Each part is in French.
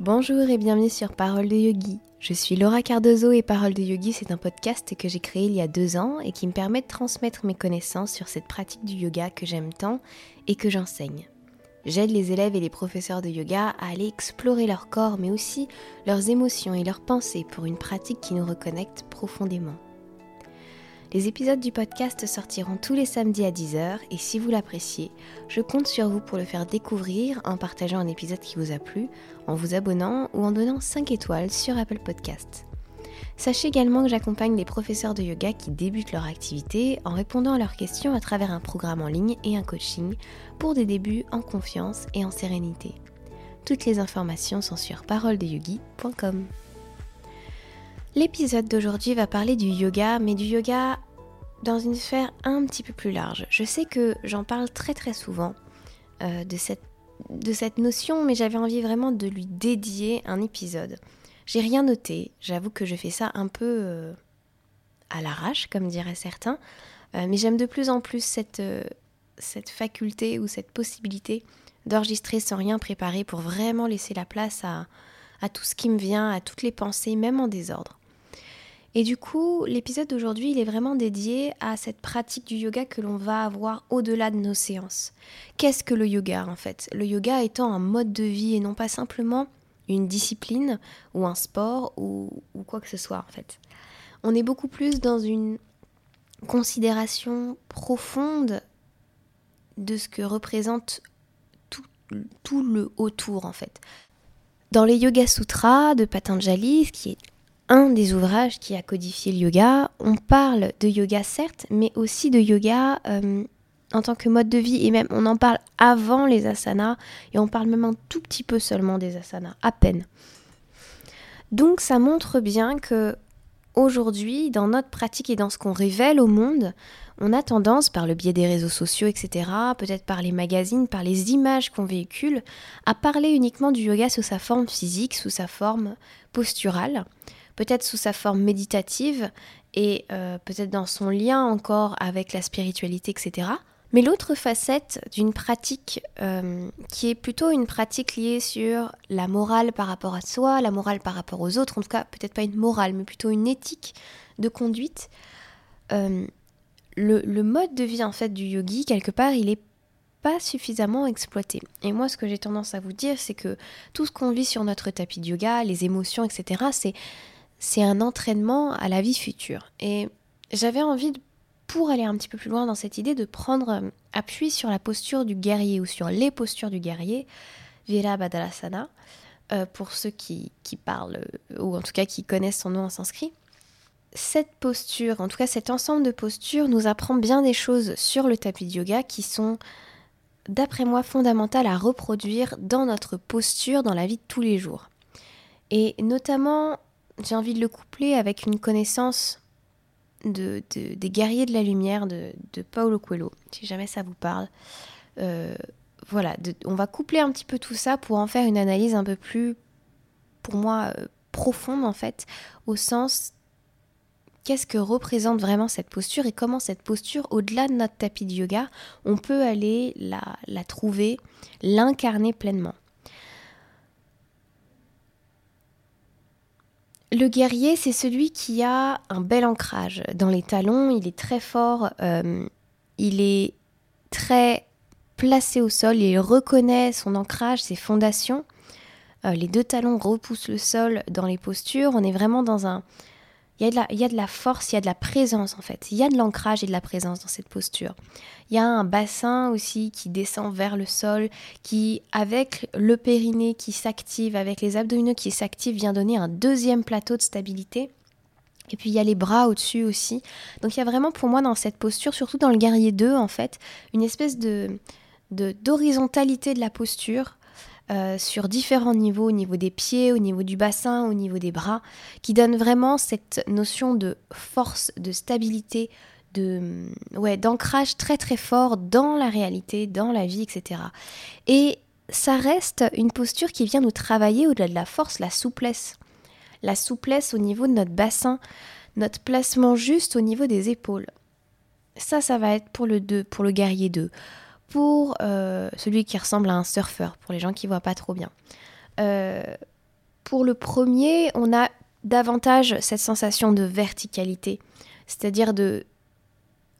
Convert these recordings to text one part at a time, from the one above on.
Bonjour et bienvenue sur Parole de Yogi. Je suis Laura Cardozo et Parole de Yogi, c'est un podcast que j'ai créé il y a deux ans et qui me permet de transmettre mes connaissances sur cette pratique du yoga que j'aime tant et que j'enseigne. J'aide les élèves et les professeurs de yoga à aller explorer leur corps mais aussi leurs émotions et leurs pensées pour une pratique qui nous reconnecte profondément. Les épisodes du podcast sortiront tous les samedis à 10h et si vous l'appréciez, je compte sur vous pour le faire découvrir en partageant un épisode qui vous a plu, en vous abonnant ou en donnant 5 étoiles sur Apple Podcast. Sachez également que j'accompagne les professeurs de yoga qui débutent leur activité en répondant à leurs questions à travers un programme en ligne et un coaching pour des débuts en confiance et en sérénité. Toutes les informations sont sur paroledeyogi.com. L'épisode d'aujourd'hui va parler du yoga, mais du yoga dans une sphère un petit peu plus large. Je sais que j'en parle très très souvent euh, de, cette, notion, mais j'avais envie vraiment de lui dédier un épisode. J'ai rien noté, j'avoue que je fais ça un peu euh, à l'arrache, comme diraient certains, euh, mais j'aime de plus en plus cette, cette faculté ou cette possibilité d'enregistrer sans rien préparer pour vraiment laisser la place à, à tout ce qui me vient, à toutes les pensées, même en désordre. Et du coup, l'épisode d'aujourd'hui, il est vraiment dédié à cette pratique du yoga que l'on va avoir au-delà de nos séances. Qu'est-ce que le yoga en fait? Le yoga étant un mode de vie et non pas simplement une discipline ou un sport ou, quoi que ce soit en fait. On est beaucoup plus dans une considération profonde de ce que représente tout, tout le autour en fait. Dans les Yoga Sutras de Patanjali, qui est un des ouvrages qui a codifié le yoga. On parle de yoga certes, mais aussi de yoga euh, en tant que mode de vie et même on en parle avant les asanas et on parle même un tout petit peu seulement des asanas, à peine. Donc ça montre bien que aujourd'hui, dans notre pratique et dans ce qu'on révèle au monde, on a tendance, par le biais des réseaux sociaux, etc., peut-être par les magazines, par les images qu'on véhicule, à parler uniquement du yoga sous sa forme physique, sous sa forme posturale, peut-être sous sa forme méditative et euh, peut-être dans son lien encore avec la spiritualité, etc. Mais l'autre facette d'une pratique euh, qui est plutôt une pratique liée sur la morale par rapport à soi, la morale par rapport aux autres, en tout cas peut-être pas une morale, mais plutôt une éthique de conduite, euh, le, mode de vie en fait du yogi, quelque part, il est pas suffisamment exploité. Et moi, ce que j'ai tendance à vous dire, c'est que tout ce qu'on vit sur notre tapis de yoga, les émotions, etc., c'est c'est un entraînement à la vie future. Et j'avais envie, pour aller un petit peu plus loin dans cette idée, de prendre euh, appui sur la posture du guerrier ou sur les postures du guerrier, Virabhadasana, euh, pour ceux qui, qui, parlent, euh, ou en tout cas qui connaissent son nom en sanskrit. Cette posture, en tout cas cet ensemble de postures, nous apprend bien des choses sur le tapis de yoga qui sont, d'après moi, fondamentales à reproduire dans notre posture dans la vie de tous les jours. Et notamment j'ai envie de le coupler avec une connaissance de, des guerriers de la lumière de, de Paulo Coelho, si jamais ça vous parle. Euh, voilà, on va coupler un petit peu tout ça pour en faire une analyse un peu plus, pour moi, euh, profonde en fait, au sens qu'est-ce que représente vraiment cette posture et comment cette posture, au-delà de notre tapis de yoga, on peut aller la trouver, l'incarner pleinement. Le guerrier, c'est celui qui a un bel ancrage. Dans les talons, il est très fort, euh, il est très placé au sol, il reconnaît son ancrage, ses fondations. Euh, les deux talons repoussent le sol dans les postures. On est vraiment dans un, il y, a de la, de la force, il y a de la présence en fait. Il y a de l'ancrage et de la présence dans cette posture. Il y a un bassin aussi qui descend vers le sol, qui, avec le périnée qui s'active, avec les abdominaux qui s'activent, vient donner un deuxième plateau de stabilité. Et puis il y a les bras au-dessus aussi. Donc il y a vraiment pour moi dans cette posture, surtout dans le guerrier 2 en fait, une espèce de d'horizontalité de la posture euh, sur différents niveaux, au niveau des pieds, au niveau du bassin, au niveau des bras, qui donne vraiment cette notion de force, de stabilité, de ouais, d'ancrage très très fort dans la réalité, dans la vie, etc. Et ça reste une posture qui vient nous travailler au-delà de la force, la souplesse. La souplesse au niveau de notre bassin, notre placement juste au niveau des épaules. Ça, ça va être pour le 2, pour le guerrier 2 pour euh, celui qui ressemble à un surfeur, pour les gens qui voient pas trop bien. Euh, pour le premier, on a davantage cette sensation de verticalité, c'est-à-dire de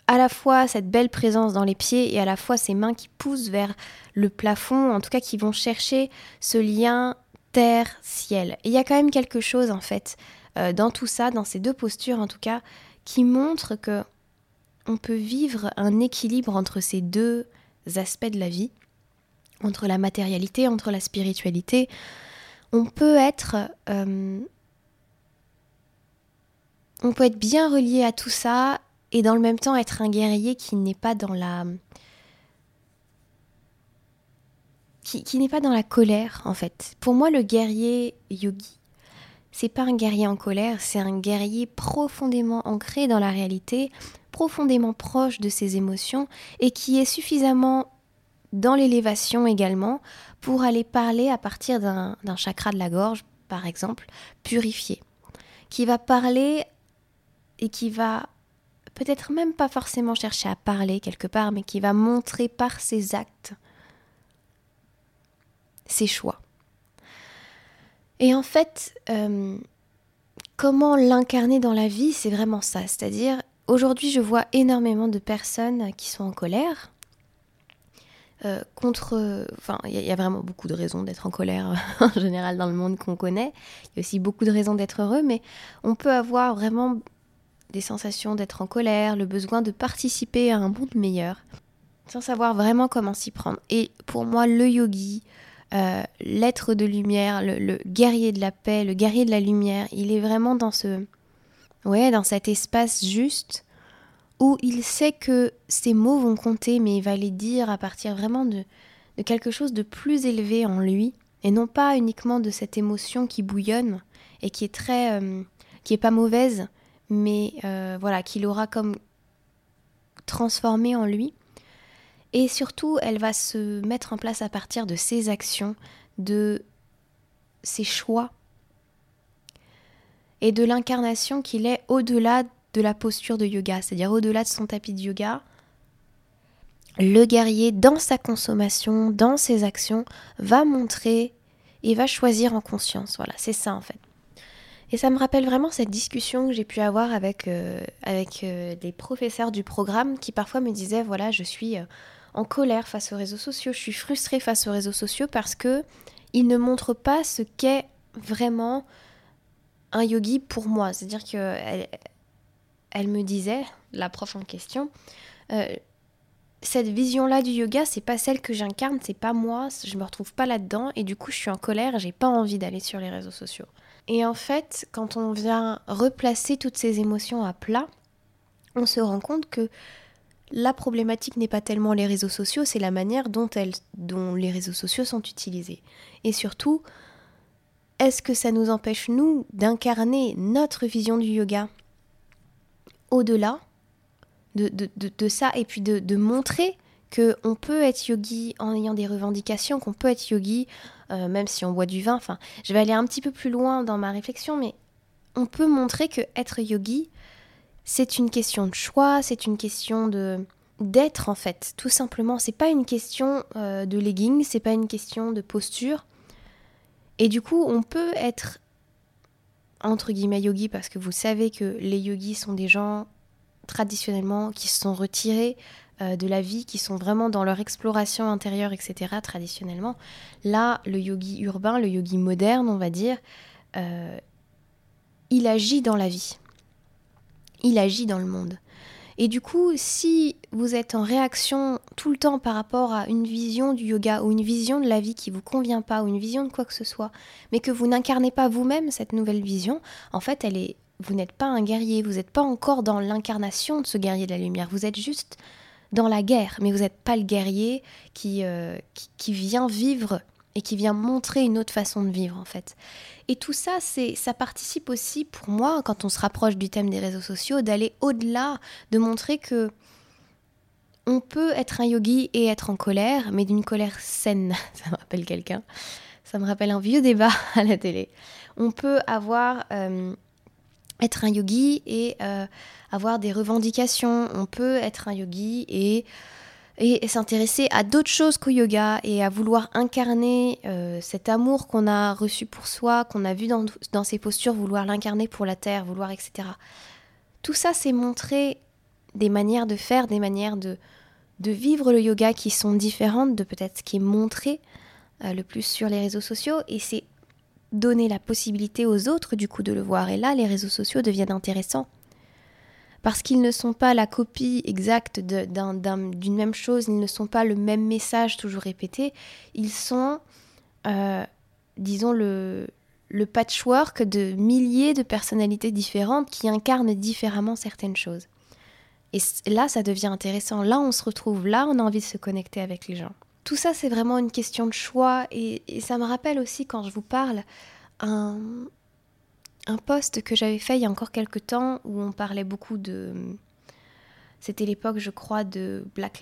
à la fois cette belle présence dans les pieds et à la fois ces mains qui poussent vers le plafond, en tout cas qui vont chercher ce lien terre-ciel. il y a quand même quelque chose en fait euh, dans tout ça, dans ces deux postures en tout cas, qui montre que on peut vivre un équilibre entre ces deux aspects de la vie, entre la matérialité, entre la spiritualité. On peut être euh, on peut être bien relié à tout ça et dans le même temps être un guerrier qui n'est pas dans la qui, n'est pas dans la colère en fait. Pour moi le guerrier yogi c'est pas un guerrier en colère, c'est un guerrier profondément ancré dans la réalité, profondément proche de ses émotions et qui est suffisamment dans l'élévation également pour aller parler à partir d'un chakra de la gorge par exemple, purifié, qui va parler et qui va peut-être même pas forcément chercher à parler quelque part, mais qui va montrer par ses actes ses choix. Et en fait, euh, comment l'incarner dans la vie, c'est vraiment ça. C'est-à-dire, aujourd'hui, je vois énormément de personnes qui sont en colère. Euh, contre. Enfin, il y, a vraiment beaucoup de raisons d'être en colère en général dans le monde qu'on connaît. Il y a aussi beaucoup de raisons d'être heureux, mais on peut avoir vraiment des sensations d'être en colère, le besoin de participer à un monde meilleur, sans savoir vraiment comment s'y prendre. Et pour moi, le yogi, euh, l'être de lumière, le, guerrier de la paix, le guerrier de la lumière, il est vraiment dans ce, ouais, dans cet espace juste où il sait que ses mots vont compter, mais il va les dire à partir vraiment de, quelque chose de plus élevé en lui, et non pas uniquement de cette émotion qui bouillonne et qui est très, euh, qui est pas mauvaise, mais euh, voilà, qu'il aura comme transformé en lui. Et surtout, elle va se mettre en place à partir de ses actions, de ses choix et de l'incarnation qu'il est au-delà de la posture de yoga, c'est-à-dire au-delà de son tapis de yoga. Le guerrier, dans sa consommation, dans ses actions, va montrer et va choisir en conscience. Voilà, c'est ça en fait. Et ça me rappelle vraiment cette discussion que j'ai pu avoir avec, euh, euh, des professeurs du programme qui parfois me disaient, voilà, je suis euh, en colère face aux réseaux sociaux, je suis frustrée face aux réseaux sociaux parce que ils ne montrent pas ce qu'est vraiment un yogi pour moi. C'est-à-dire que elle, me disait, la prof en question, cette vision-là du yoga, c'est pas celle que j'incarne, c'est pas moi, je me retrouve pas là-dedans et du coup je suis en colère j'ai pas envie d'aller sur les réseaux sociaux. Et en fait, quand on vient replacer toutes ces émotions à plat, on se rend compte que la problématique n'est pas tellement les réseaux sociaux, c'est la manière dont, dont les réseaux sociaux sont utilisés. Et surtout, est-ce que ça nous empêche, nous, d'incarner notre vision du yoga au-delà de, ça et puis de, montrer qu'on peut être yogi en ayant des revendications, qu'on peut être yogi euh, même si on boit du vin. Enfin, je vais aller un petit peu plus loin dans ma réflexion, mais on peut montrer que être yogi, c'est une question de choix, c'est une question de d'être en fait, tout simplement. C'est pas une question euh, de legging, c'est pas une question de posture. Et du coup, on peut être entre guillemets yogi parce que vous savez que les yogis sont des gens traditionnellement qui se sont retirés euh, de la vie, qui sont vraiment dans leur exploration intérieure, etc., traditionnellement. Là, le yogi urbain, le yogi moderne, on va dire, euh, il agit dans la vie. Il agit dans le monde. Et du coup, si vous êtes en réaction tout le temps par rapport à une vision du yoga ou une vision de la vie qui vous convient pas ou une vision de quoi que ce soit, mais que vous n'incarnez pas vous-même cette nouvelle vision, en fait, elle est vous n'êtes pas un guerrier, vous n'êtes pas encore dans l'incarnation de ce guerrier de la lumière, vous êtes juste dans la guerre, mais vous n'êtes pas le guerrier euh, qui, qui, vient vivre et qui vient montrer une autre façon de vivre en fait. Et tout ça, c'est, ça participe aussi pour moi, quand on se rapproche du thème des réseaux sociaux, d'aller au-delà, de montrer que on peut être un yogi et être en colère, mais d'une colère saine. Ça me rappelle quelqu'un. Ça me rappelle un vieux débat à la télé. On peut avoir euh, être un yogi et euh, avoir des revendications. On peut être un yogi et et s'intéresser à d'autres choses qu'au yoga et à vouloir incarner euh, cet amour qu'on a reçu pour soi, qu'on a vu dans, dans ces postures, vouloir l'incarner pour la terre, vouloir etc. Tout ça, c'est montrer des manières de faire, des manières de, de vivre le yoga qui sont différentes de peut-être ce qui est montré euh, le plus sur les réseaux sociaux. Et c'est donner la possibilité aux autres du coup de le voir. Et là les réseaux sociaux deviennent intéressants parce qu'ils ne sont pas la copie exacte d'une même chose, ils ne sont pas le même message toujours répété, ils sont, euh, disons, le, le patchwork de milliers de personnalités différentes qui incarnent différemment certaines choses. Et là, ça devient intéressant. Là, on se retrouve. Là, on a envie de se connecter avec les gens. Tout ça, c'est vraiment une question de choix. Et, ça me rappelle aussi, quand je vous parle, un, un post que j'avais fait il y a encore quelques temps où on parlait beaucoup de. C'était l'époque, je crois, de Black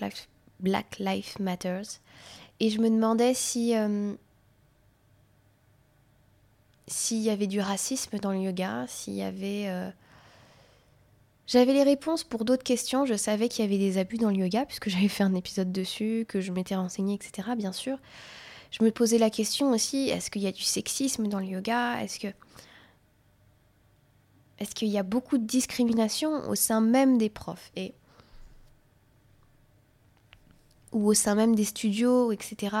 Life Matters. Et je me demandais si. Euh, s'il y avait du racisme dans le yoga, s'il y avait. Euh, j'avais les réponses pour d'autres questions. Je savais qu'il y avait des abus dans le yoga, puisque j'avais fait un épisode dessus, que je m'étais renseignée, etc. Bien sûr. Je me posais la question aussi est-ce qu'il y a du sexisme dans le yoga? Est-ce que. Est-ce qu'il y a beaucoup de discrimination au sein même des profs et ou au sein même des studios, etc.,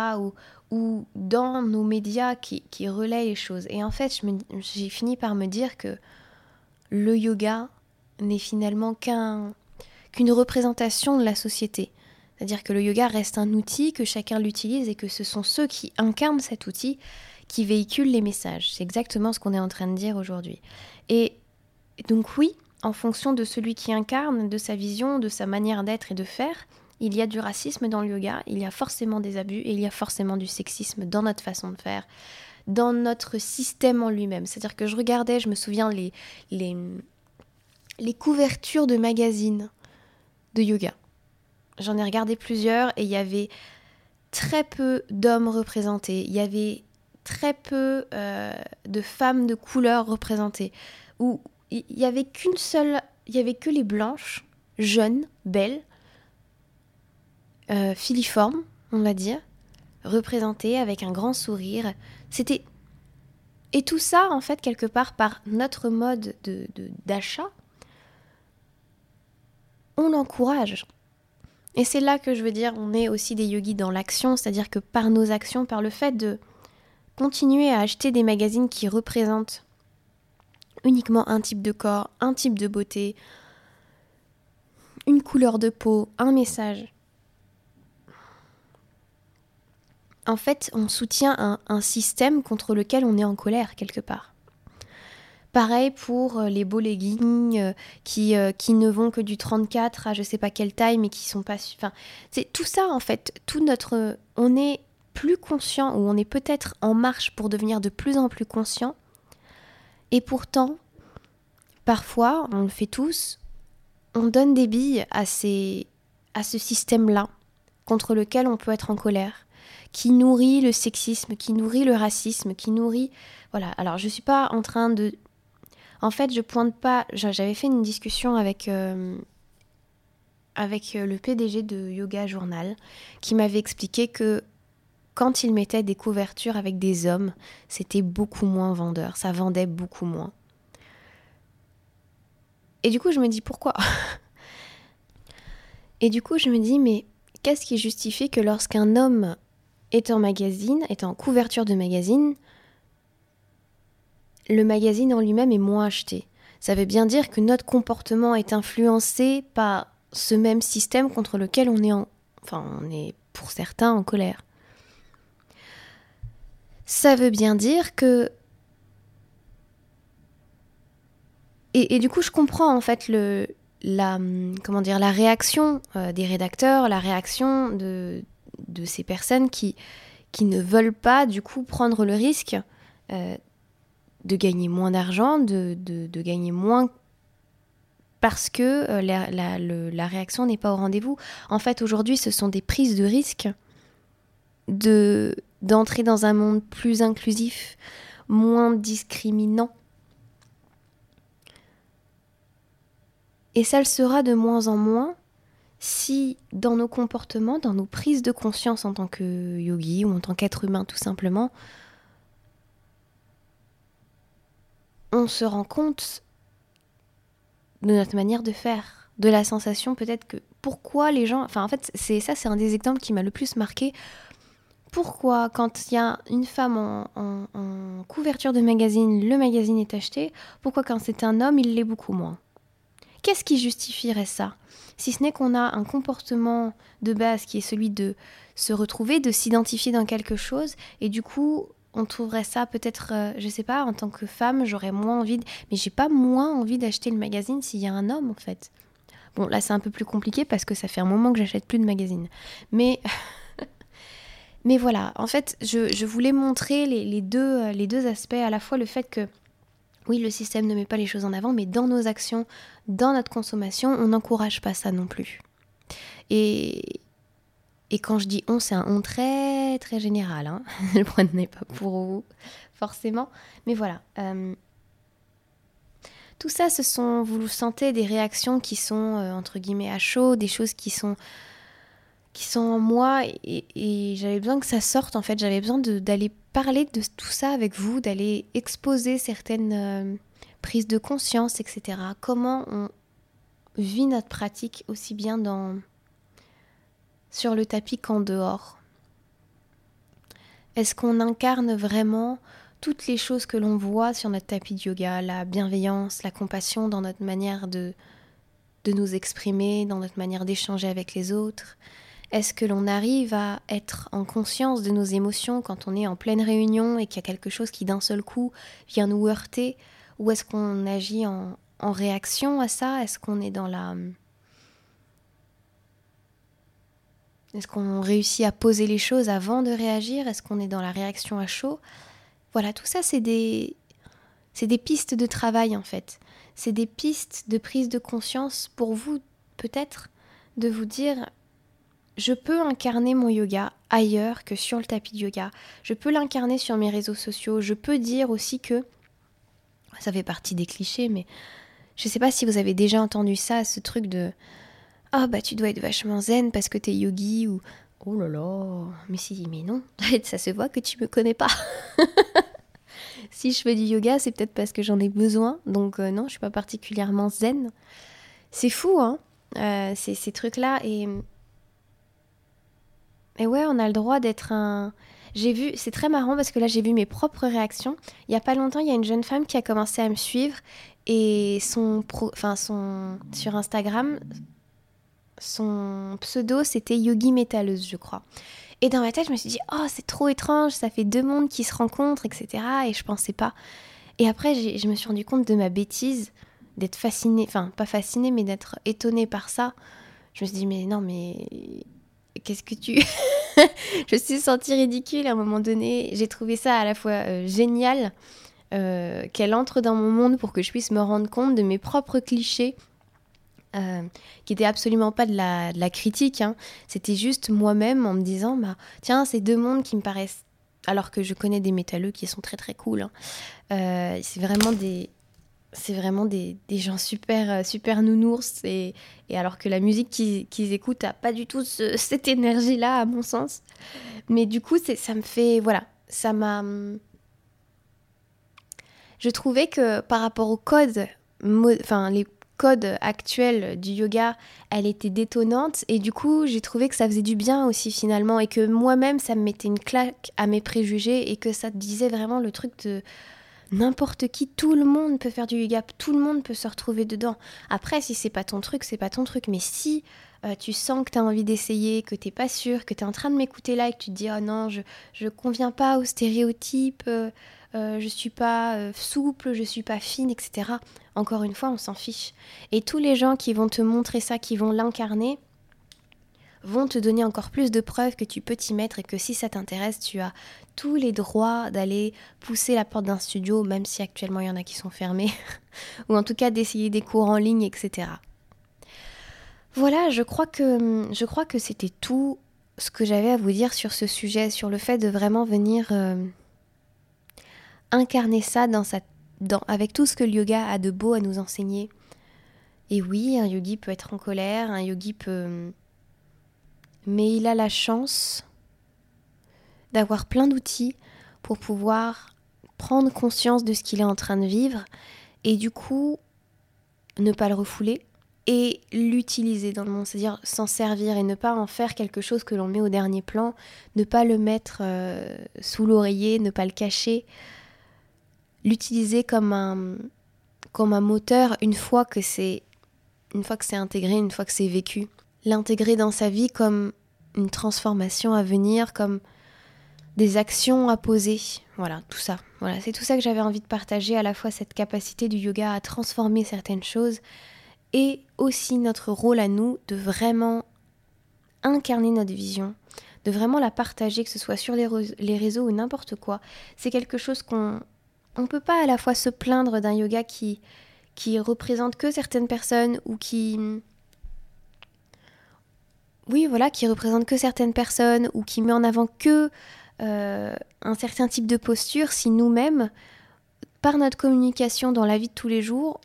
ou, dans nos médias qui, relaient les choses? Et en fait, j'ai fini par me dire que le yoga, n'est finalement qu'un, qu'une représentation de la société. C'est-à-dire que le yoga reste un outil, que chacun l'utilise et que ce sont ceux qui incarnent cet outil qui véhiculent les messages. C'est exactement ce qu'on est en train de dire aujourd'hui. Et donc oui, en fonction de celui qui incarne, de sa vision, de sa manière d'être et de faire, il y a du racisme dans le yoga, il y a forcément des abus et il y a forcément du sexisme dans notre façon de faire, dans notre système en lui-même. C'est-à-dire que je regardais, je me souviens, les, les, couvertures de magazines de yoga. J'en ai regardé plusieurs et il y avait très peu d'hommes représentés. Il y avait très peu euh, de femmes de couleur représentées. Où il y avait qu'une seule, il y avait que les blanches, jeunes, belles, euh, filiformes, on va dire, représentées avec un grand sourire. C'était et tout ça, en fait, quelque part par notre mode de d'achat, on l'encourage. Et c'est là que je veux dire, on est aussi des yogis dans l'action, c'est-à-dire que par nos actions, par le fait de continuer à acheter des magazines qui représentent uniquement un type de corps, un type de beauté, une couleur de peau, un message. En fait, on soutient un, système contre lequel on est en colère quelque part. Pareil pour euh, les beaux leggings euh, qui, euh, qui ne vont que du 34 à je sais pas quelle taille, mais qui sont pas. Enfin, c'est tout ça en fait. Tout notre. On est plus conscient ou on est peut-être en marche pour devenir de plus en plus conscient. Et pourtant, parfois, on le fait tous, on donne des billes à, ces, à ce système-là contre lequel on peut être en colère, qui nourrit le sexisme, qui nourrit le racisme, qui nourrit... Voilà, alors je ne suis pas en train de en fait, je pointe pas. J'avais fait une discussion avec, euh, avec euh, le PDG de Yoga Journal qui m'avait expliqué que quand il mettait des couvertures avec des hommes, c'était beaucoup moins vendeur. Ça vendait beaucoup moins. Et du coup, je me dis pourquoi? Et du coup, je me dis, mais qu'est-ce qui justifie que lorsqu'un homme est en magazine, est en couverture de magazine, le magazine en lui-même est moins acheté? Ça veut bien dire que notre comportement est influencé par ce même système contre lequel on est en... Enfin, on est pour certains en colère. Ça veut bien dire que... Et, du coup, je comprends en fait le, la, comment dire, la réaction euh, des rédacteurs, la réaction de, de ces personnes qui, qui ne veulent pas du coup prendre le risque euh, de gagner moins d'argent, de, de, gagner moins parce que euh, la, la, la, réaction n'est pas au rendez-vous. En fait, aujourd'hui, ce sont des prises de risque de d'entrer dans un monde plus inclusif, moins discriminant. Et ça le sera de moins en moins si dans nos comportements, dans nos prises de conscience en tant que yogi ou en tant qu'être humain tout simplement, on se rend compte de notre manière de faire, de la sensation peut-être que pourquoi les gens, enfin en fait c'est ça c'est un des exemples qui m'a le plus marqué. Pourquoi quand il y a une femme en, couverture de magazine, le magazine est acheté, pourquoi quand c'est un homme il l'est beaucoup moins? Qu'est-ce qui justifierait ça? Si ce n'est qu'on a un comportement de base qui est celui de se retrouver, de s'identifier dans quelque chose, et du coup on trouverait ça peut-être, euh, je sais pas, en tant que femme, j'aurais moins envie, de... mais j'ai pas moins envie d'acheter le magazine s'il y a un homme en fait. Bon, là c'est un peu plus compliqué parce que ça fait un moment que j'achète plus de magazines. Mais, mais voilà, en fait, je, voulais montrer les, deux, euh, les deux aspects, à la fois le fait que oui, le système ne met pas les choses en avant, mais dans nos actions, dans notre consommation, on n'encourage pas ça non plus. Et, et quand je dis on, c'est un on très très général. Hein. le prenez pas pour vous, forcément. Mais voilà. Euh, tout ça, ce sont, vous le sentez, des réactions qui sont, euh, entre guillemets, à chaud, des choses qui sont, qui sont en moi. Et, j'avais besoin que ça sorte, en fait. J'avais besoin d'aller parler de tout ça avec vous, d'aller exposer certaines euh, prises de conscience, etc. Comment on vit notre pratique aussi bien dans sur le tapis qu'en dehors? Est-ce qu'on incarne vraiment toutes les choses que l'on voit sur notre tapis de yoga, la bienveillance, la compassion dans notre manière de, de nous exprimer, dans notre manière d'échanger avec les autres? Est-ce que l'on arrive à être en conscience de nos émotions quand on est en pleine réunion et qu'il y a quelque chose qui d'un seul coup vient nous heurter? Ou est-ce qu'on agit en, réaction à ça? Est-ce qu'on est dans la Est-ce qu'on réussit à poser les choses avant de réagir? Est-ce qu'on est dans la réaction à chaud? Voilà, tout ça, c'est des, c'est des pistes de travail en fait. C'est des pistes de prise de conscience pour vous, peut-être, de vous dire je peux incarner mon yoga ailleurs que sur le tapis de yoga. Je peux l'incarner sur mes réseaux sociaux. Je peux dire aussi que ça fait partie des clichés, mais je ne sais pas si vous avez déjà entendu ça, ce truc de ah bah tu dois être vachement zen parce que t'es yogi ou oh là là, mais si, mais non, ça se voit que tu me connais pas. si je fais du yoga, c'est peut-être parce que j'en ai besoin, donc euh, non, je suis pas particulièrement zen. C'est fou, hein, euh, ces, trucs-là et et ouais, on a le droit d'être un. J'ai vu, c'est très marrant parce que là j'ai vu mes propres réactions. Il y a pas longtemps, il y a une jeune femme qui a commencé à me suivre et son, enfin son sur Instagram, son pseudo, c'était Yogi Métalleuse, je crois. Et dans ma tête, je me suis dit, oh, c'est trop étrange, ça fait deux mondes qui se rencontrent, etc. Et je pensais pas. Et après, je me suis rendu compte de ma bêtise, d'être fascinée, enfin, pas fascinée, mais d'être étonnée par ça. Je me suis dit, mais non, mais qu'est-ce que tu. je me suis sentie ridicule à un moment donné. J'ai trouvé ça à la fois euh, génial euh, qu'elle entre dans mon monde pour que je puisse me rendre compte de mes propres clichés euh, qui était absolument pas de la, critique. Hein. C'était juste moi-même en me disant, bah, tiens, ces deux mondes qui me paraissent, alors que je connais des métalleux qui sont très très cool. Hein. C'est vraiment des, c'est vraiment des, des, gens super euh, super nounours et, et alors que la musique qu'ils écoutent a pas du tout cette énergie là à mon sens. Mais du coup, ça me fait, voilà, ça m'a je trouvais que par rapport au code, enfin les code actuel du yoga, elle était détonnante et du coup j'ai trouvé que ça faisait du bien aussi finalement et que moi-même ça me mettait une claque à mes préjugés et que ça disait vraiment le truc de n'importe qui, tout le monde peut faire du yoga, tout le monde peut se retrouver dedans. Après si c'est pas ton truc, c'est pas ton truc, mais si euh, tu sens que tu as envie d'essayer, que t'es pas sûr, que tu es en train de m'écouter là et que tu te dis oh non, je, je conviens pas aux stéréotypes, euh, euh, je suis pas euh, souple, je suis pas fine, etc. Encore une fois, on s'en fiche. Et tous les gens qui vont te montrer ça, qui vont l'incarner, vont te donner encore plus de preuves que tu peux t'y mettre et que si ça t'intéresse, tu as tous les droits d'aller pousser la porte d'un studio, même si actuellement il y en a qui sont fermés, ou en tout cas d'essayer des cours en ligne, etc. Voilà, je crois que je crois que c'était tout ce que j'avais à vous dire sur ce sujet, sur le fait de vraiment venir euh, incarner ça avec tout ce que le yoga a de beau à nous enseigner. Et oui, un yogi peut être en colère, un yogi peut... Mais il a la chance d'avoir plein d'outils pour pouvoir prendre conscience de ce qu'il est en train de vivre et du coup ne pas le refouler et l'utiliser dans le monde, c'est-à-dire s'en servir et ne pas en faire quelque chose que l'on met au dernier plan, ne pas le mettre euh, sous l'oreiller, ne pas le cacher, l'utiliser comme un, moteur une fois que c'est intégré, une fois que c'est vécu, l'intégrer dans sa vie comme une transformation à venir, comme des actions à poser, voilà, tout ça. Voilà, c'est tout ça que j'avais envie de partager, à la fois cette capacité du yoga à transformer certaines choses, et aussi notre rôle à nous de vraiment incarner notre vision, de vraiment la partager, que ce soit sur les, réseaux ou n'importe quoi. C'est quelque chose qu'on ne peut pas à la fois se plaindre d'un yoga qui, qui représente que certaines personnes ou qui... Oui, voilà, qui représente que certaines personnes ou qui met en avant que euh, un certain type de posture si nous-mêmes, par notre communication dans la vie de tous les jours,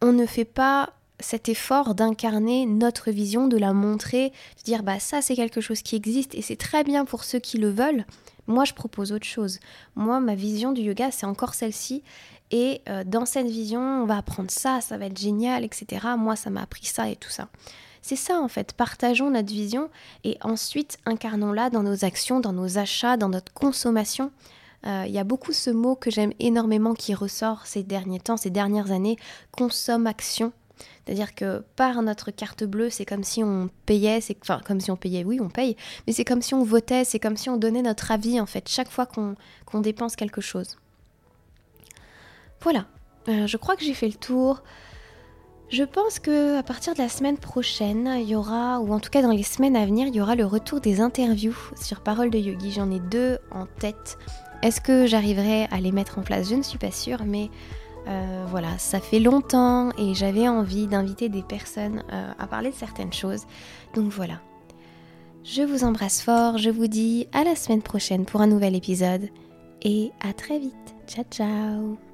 on ne fait pas cet effort d'incarner notre vision, de la montrer, de dire bah ça c'est quelque chose qui existe et c'est très bien pour ceux qui le veulent. Moi je propose autre chose. Moi ma vision du yoga c'est encore celle-ci et euh, dans cette vision on va apprendre ça, ça va être génial, etc. Moi ça m'a appris ça et tout ça. C'est ça en fait, partageons notre vision et ensuite incarnons-la dans nos actions, dans nos achats, dans notre consommation. Euh, il y a beaucoup ce mot que j'aime énormément qui ressort ces derniers temps, ces dernières années, consomme-action. C'est-à-dire que par notre carte bleue, c'est comme si on payait, c'est enfin comme si on payait, oui, on paye, mais c'est comme si on votait, c'est comme si on donnait notre avis en fait chaque fois qu'on dépense quelque chose. Voilà, euh, je crois que j'ai fait le tour. Je pense que à partir de la semaine prochaine, il y aura, ou en tout cas dans les semaines à venir, il y aura le retour des interviews sur Parole de Yogi. J'en ai deux en tête. Est-ce que j'arriverai à les mettre en place? Je ne suis pas sûre, mais euh, voilà, ça fait longtemps et j'avais envie d'inviter des personnes euh, à parler de certaines choses. Donc voilà. Je vous embrasse fort, je vous dis à la semaine prochaine pour un nouvel épisode et à très vite. Ciao ciao